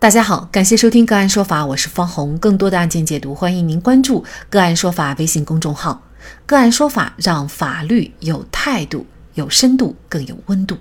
大家好，感谢收听个案说法，我是方红。更多的案件解读，欢迎您关注个案说法微信公众号。个案说法让法律有态度、有深度、更有温度。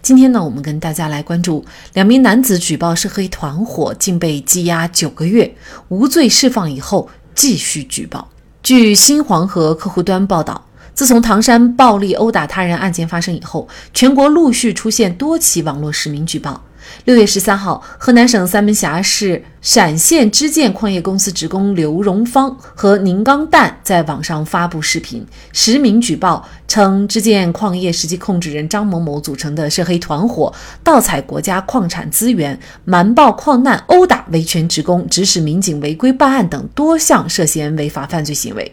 今天呢，我们跟大家来关注两名男子举报涉黑团伙，竟被羁押九个月，无罪释放以后继续举报。据新黄河客户端报道，自从唐山暴力殴打他人案件发生以后，全国陆续出现多起网络实名举报。六月十三号，河南省三门峡市陕县支建矿业公司职工刘荣芳和宁刚蛋在网上发布视频，实名举报称，支建矿业实际控制人张某某组成的涉黑团伙盗采国家矿产资源、瞒报矿难、殴打维权职工、指使民警违规办案等多项涉嫌违法犯罪行为。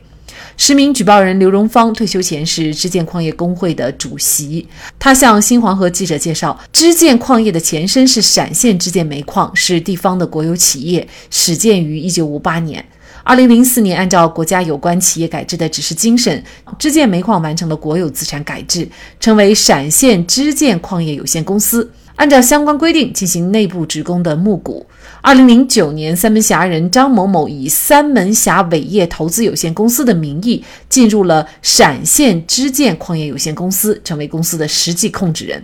实名举报人刘荣芳退休前是支建矿业工会的主席。他向新黄河记者介绍，支建矿业的前身是陕县支建煤矿，是地方的国有企业，始建于一九五八年。二零零四年，按照国家有关企业改制的指示精神，支建煤矿完成了国有资产改制，成为陕县支建矿业有限公司。按照相关规定进行内部职工的募股。二零零九年，三门峡人张某某以三门峡伟业投资有限公司的名义进入了陕县支建矿业有限公司，成为公司的实际控制人。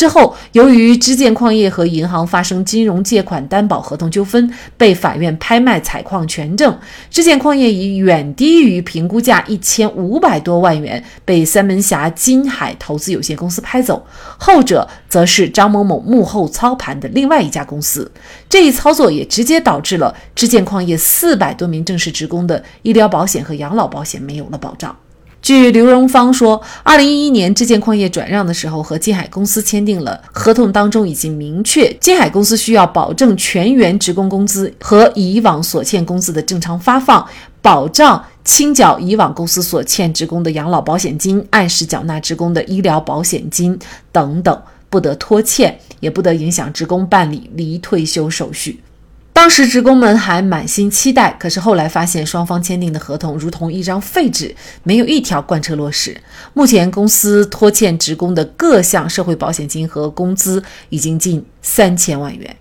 之后，由于支建矿业和银行发生金融借款担保合同纠纷，被法院拍卖采矿权证。支建矿业以远低于评估价一千五百多万元被三门峡金海投资有限公司拍走，后者则是张某某幕后操盘的另外一家公司。这一操作也直接导致了支建矿业四百多名正式职工的医疗保险和养老保险没有了保障。据刘荣芳说，二零一一年支建矿业转让的时候，和金海公司签订了合同，当中已经明确，金海公司需要保证全员职工工资和以往所欠工资的正常发放，保障清缴以往公司所欠职工的养老保险金，按时缴纳职工的医疗保险金等等，不得拖欠，也不得影响职工办理离退休手续。当时职工们还满心期待，可是后来发现双方签订的合同如同一张废纸，没有一条贯彻落实。目前公司拖欠职工的各项社会保险金和工资已经近三千万元。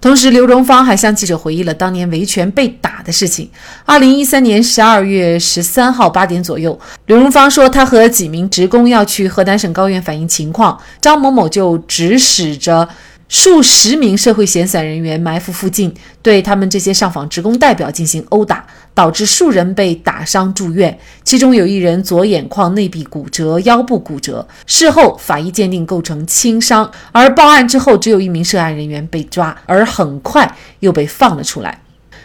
同时，刘荣芳还向记者回忆了当年维权被打的事情。二零一三年十二月十三号八点左右，刘荣芳说，他和几名职工要去河南省高院反映情况，张某某就指使着。数十名社会闲散人员埋伏附近，对他们这些上访职工代表进行殴打，导致数人被打伤住院，其中有一人左眼眶内壁骨折、腰部骨折。事后法医鉴定构成轻伤，而报案之后，只有一名涉案人员被抓，而很快又被放了出来。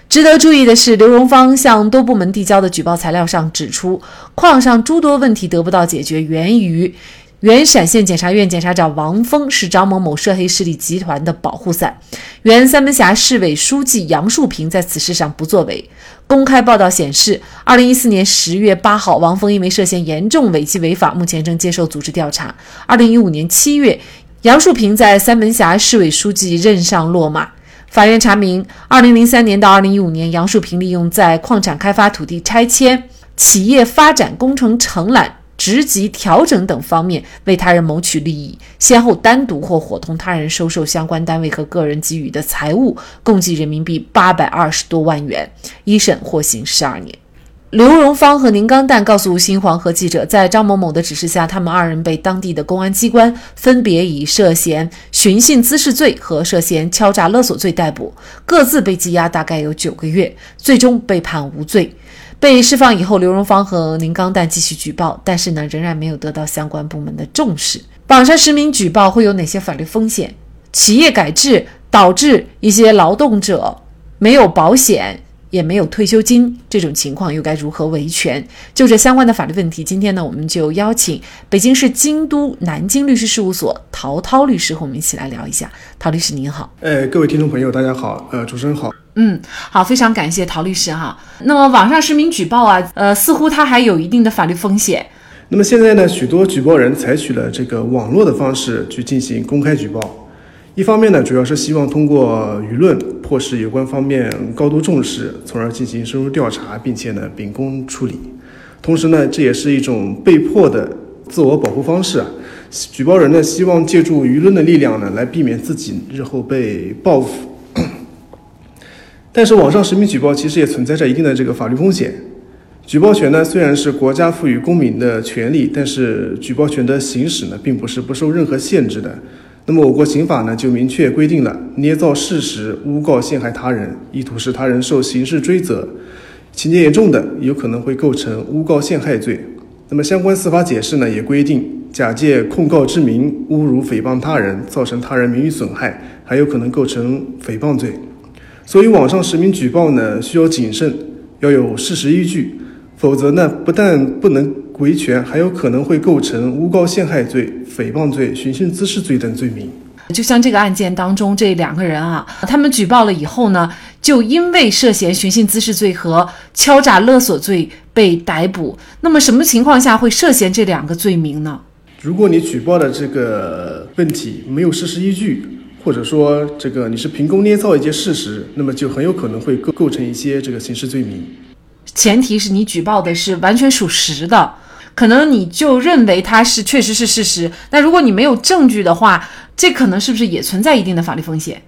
值得注意的是，刘荣芳向多部门递交的举报材料上指出，矿上诸多问题得不到解决，源于。原陕县检察院检察长王峰是张某某涉黑势力集团的保护伞，原三门峡市委书记杨树平在此事上不作为。公开报道显示，二零一四年十月八号，王峰因为涉嫌严重违纪违法，目前正接受组织调查。二零一五年七月，杨树平在三门峡市委书记任上落马。法院查明，二零零三年到二零一五年，杨树平利用在矿产开发土地拆迁、企业发展工程承揽。职级调整等方面为他人谋取利益，先后单独或伙同他人收受相关单位和个人给予的财物，共计人民币八百二十多万元。一审获刑十二年。刘荣芳和宁刚蛋告诉新黄河记者，在张某某的指示下，他们二人被当地的公安机关分别以涉嫌寻衅滋事罪和涉嫌敲诈勒索罪逮捕，各自被羁押大概有九个月，最终被判无罪。被释放以后，刘荣芳和宁刚蛋继续举报，但是呢，仍然没有得到相关部门的重视。网上实名举报会有哪些法律风险？企业改制导致一些劳动者没有保险。也没有退休金，这种情况又该如何维权？就这相关的法律问题，今天呢，我们就邀请北京市京都南京律师事务所陶涛律师和我们一起来聊一下。陶律师您好，呃，各位听众朋友大家好，呃，主持人好，嗯，好，非常感谢陶律师哈。那么网上实名举报啊，呃，似乎它还有一定的法律风险。那么现在呢，许多举报人采取了这个网络的方式去进行公开举报。一方面呢，主要是希望通过舆论迫使有关方面高度重视，从而进行深入调查，并且呢秉公处理。同时呢，这也是一种被迫的自我保护方式啊。举报人呢，希望借助舆论的力量呢，来避免自己日后被报复。但是网上实名举报其实也存在着一定的这个法律风险。举报权呢虽然是国家赋予公民的权利，但是举报权的行使呢并不是不受任何限制的。那么我国刑法呢就明确规定了，捏造事实诬告陷害他人，意图使他人受刑事追责，情节严重的有可能会构成诬告陷害罪。那么相关司法解释呢也规定，假借控告之名侮辱诽谤他人，造成他人名誉损害，还有可能构成诽谤罪。所以网上实名举报呢需要谨慎，要有事实依据。否则呢，不但不能维权，还有可能会构成诬告陷害罪、诽谤罪、寻衅滋事罪等罪名。就像这个案件当中，这两个人啊，他们举报了以后呢，就因为涉嫌寻衅滋事罪和敲诈勒索罪被逮捕。那么什么情况下会涉嫌这两个罪名呢？如果你举报的这个问题没有事实依据，或者说这个你是凭空捏造一些事实，那么就很有可能会构构成一些这个刑事罪名。前提是你举报的是完全属实的，可能你就认为它是确实是事实。那如果你没有证据的话，这可能是不是也存在一定的法律风险？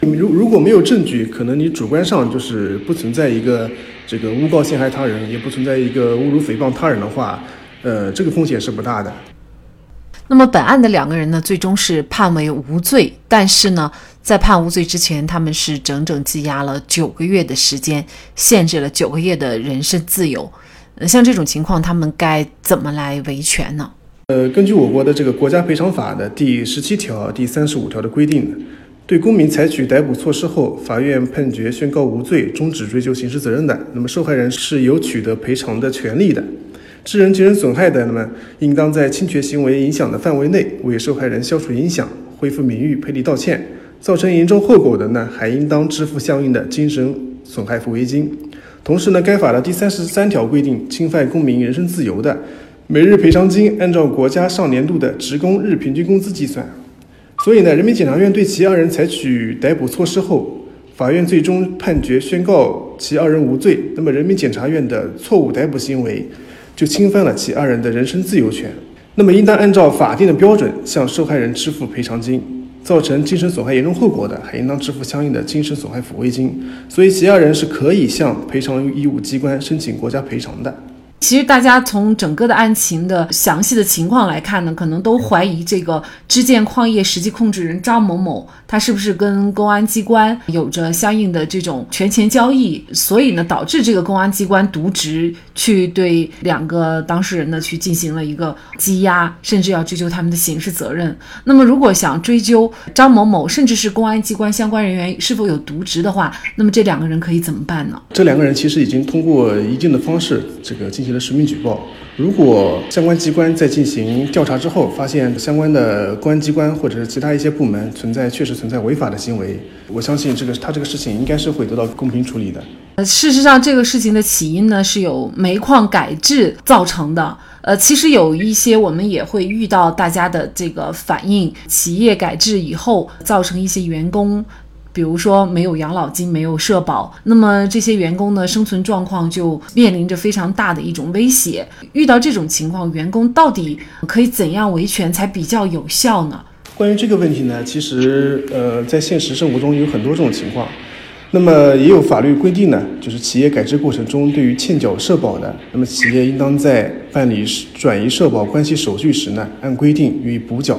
如如果没有证据，可能你主观上就是不存在一个这个诬告陷害他人，也不存在一个侮辱诽谤他人的话，呃，这个风险是不大的。那么本案的两个人呢，最终是判为无罪，但是呢，在判无罪之前，他们是整整羁押了九个月的时间，限制了九个月的人身自由。像这种情况，他们该怎么来维权呢？呃，根据我国的这个国家赔偿法的第十七条、第三十五条的规定，对公民采取逮捕措施后，法院判决宣告无罪，终止追究刑事责任的，那么受害人是有取得赔偿的权利的。致人精神损害的，那么应当在侵权行为影响的范围内，为受害人消除影响、恢复名誉、赔礼道歉；造成严重后果的呢，还应当支付相应的精神损害抚慰金。同时呢，该法的第三十三条规定，侵犯公民人身自由的，每日赔偿金按照国家上年度的职工日平均工资计算。所以呢，人民检察院对其二人采取逮捕措施后，法院最终判决宣告其二人无罪。那么，人民检察院的错误逮捕行为。就侵犯了其二人的人身自由权，那么应当按照法定的标准向受害人支付赔偿金，造成精神损害严重后果的，还应当支付相应的精神损害抚慰金。所以其二人是可以向赔偿义务机关申请国家赔偿的。其实大家从整个的案情的详细的情况来看呢，可能都怀疑这个支建矿业实际控制人张某某，他是不是跟公安机关有着相应的这种权钱交易，所以呢，导致这个公安机关渎职，去对两个当事人呢去进行了一个羁押，甚至要追究他们的刑事责任。那么，如果想追究张某某，甚至是公安机关相关人员是否有渎职的话，那么这两个人可以怎么办呢？这两个人其实已经通过一定的方式，这个进行。的实名举报，如果相关机关在进行调查之后，发现相关的公安机关或者是其他一些部门存在确实存在违法的行为，我相信这个他这个事情应该是会得到公平处理的。呃，事实上，这个事情的起因呢是由煤矿改制造成的。呃，其实有一些我们也会遇到大家的这个反应，企业改制以后造成一些员工。比如说没有养老金，没有社保，那么这些员工的生存状况就面临着非常大的一种威胁。遇到这种情况，员工到底可以怎样维权才比较有效呢？关于这个问题呢，其实呃，在现实生活中有很多这种情况。那么也有法律规定呢，就是企业改制过程中，对于欠缴社保的，那么企业应当在办理转移社保关系手续时呢，按规定予以补缴。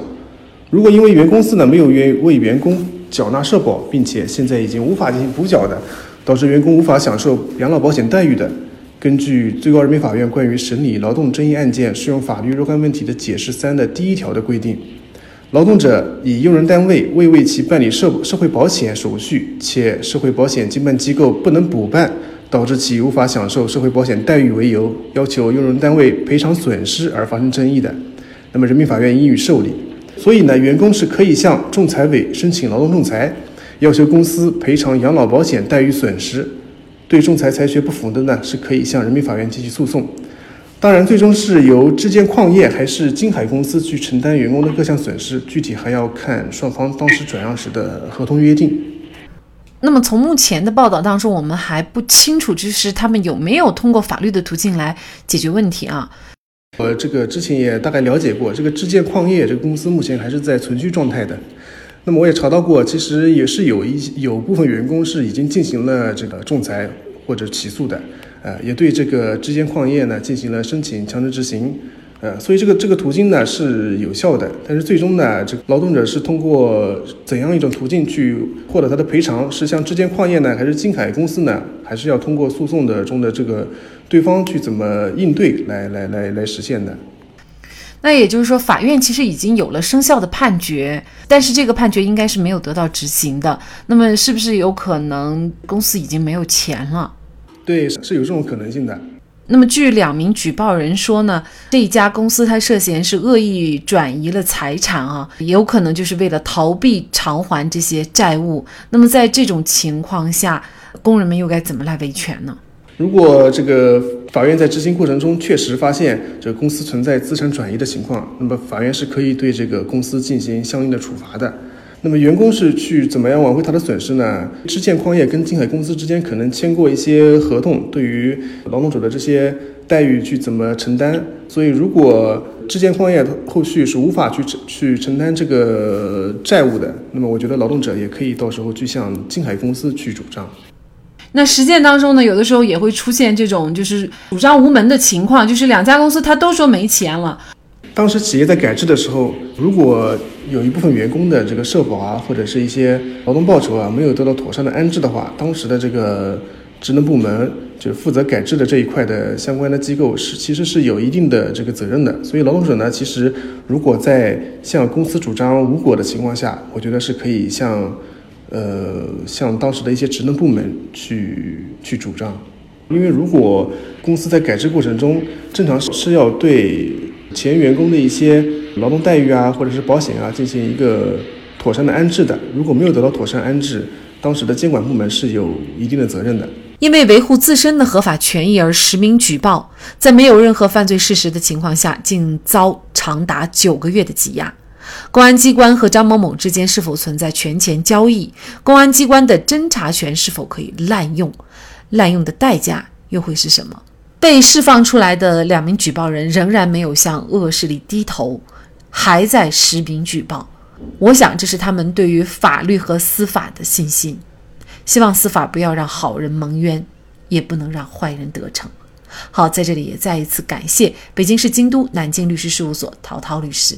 如果因为原公司呢没有愿为员工缴纳社保，并且现在已经无法进行补缴的，导致员工无法享受养老保险待遇的，根据最高人民法院关于审理劳动争议案件适用法律若干问题的解释三的第一条的规定，劳动者以用人单位未为其办理社社会保险手续，且社会保险经办机构不能补办，导致其无法享受社会保险待遇为由，要求用人单位赔偿损失而发生争议的，那么人民法院应予受理。所以呢，员工是可以向仲裁委申请劳动仲裁，要求公司赔偿养老保险待遇损失。对仲裁裁决不服的呢，是可以向人民法院提起诉讼。当然，最终是由质建矿业还是金海公司去承担员工的各项损失，具体还要看双方当时转让时的合同约定。那么，从目前的报道当中，我们还不清楚，就是他们有没有通过法律的途径来解决问题啊？我这个之前也大概了解过，这个智建矿业这个公司目前还是在存续状态的。那么我也查到过，其实也是有一有部分员工是已经进行了这个仲裁或者起诉的，呃，也对这个智间矿业呢进行了申请强制执行。呃，所以这个这个途径呢是有效的，但是最终呢，这个劳动者是通过怎样一种途径去获得他的赔偿？是向之间矿业呢，还是金海公司呢？还是要通过诉讼的中的这个对方去怎么应对来来来来实现的？那也就是说，法院其实已经有了生效的判决，但是这个判决应该是没有得到执行的。那么是不是有可能公司已经没有钱了？对，是有这种可能性的。那么，据两名举报人说呢，这家公司它涉嫌是恶意转移了财产啊，也有可能就是为了逃避偿还这些债务。那么，在这种情况下，工人们又该怎么来维权呢？如果这个法院在执行过程中确实发现这公司存在资产转移的情况，那么法院是可以对这个公司进行相应的处罚的。那么员工是去怎么样挽回他的损失呢？知建矿业跟金海公司之间可能签过一些合同，对于劳动者的这些待遇去怎么承担？所以如果知建矿业后续是无法去去承担这个债务的，那么我觉得劳动者也可以到时候去向金海公司去主张。那实践当中呢，有的时候也会出现这种就是主张无门的情况，就是两家公司他都说没钱了。当时企业在改制的时候，如果有一部分员工的这个社保啊，或者是一些劳动报酬啊，没有得到妥善的安置的话，当时的这个职能部门就是负责改制的这一块的相关的机构是其实是有一定的这个责任的。所以劳动者呢，其实如果在向公司主张无果的情况下，我觉得是可以向呃向当时的一些职能部门去去主张，因为如果公司在改制过程中正常是要对。前员工的一些劳动待遇啊，或者是保险啊，进行一个妥善的安置的。如果没有得到妥善安置，当时的监管部门是有一定的责任的。因为维护自身的合法权益而实名举报，在没有任何犯罪事实的情况下，竟遭长达九个月的羁押。公安机关和张某某之间是否存在权钱交易？公安机关的侦查权是否可以滥用？滥用的代价又会是什么？被释放出来的两名举报人仍然没有向恶势力低头，还在实名举报。我想，这是他们对于法律和司法的信心。希望司法不要让好人蒙冤，也不能让坏人得逞。好，在这里也再一次感谢北京市京都南京律师事务所陶涛律师。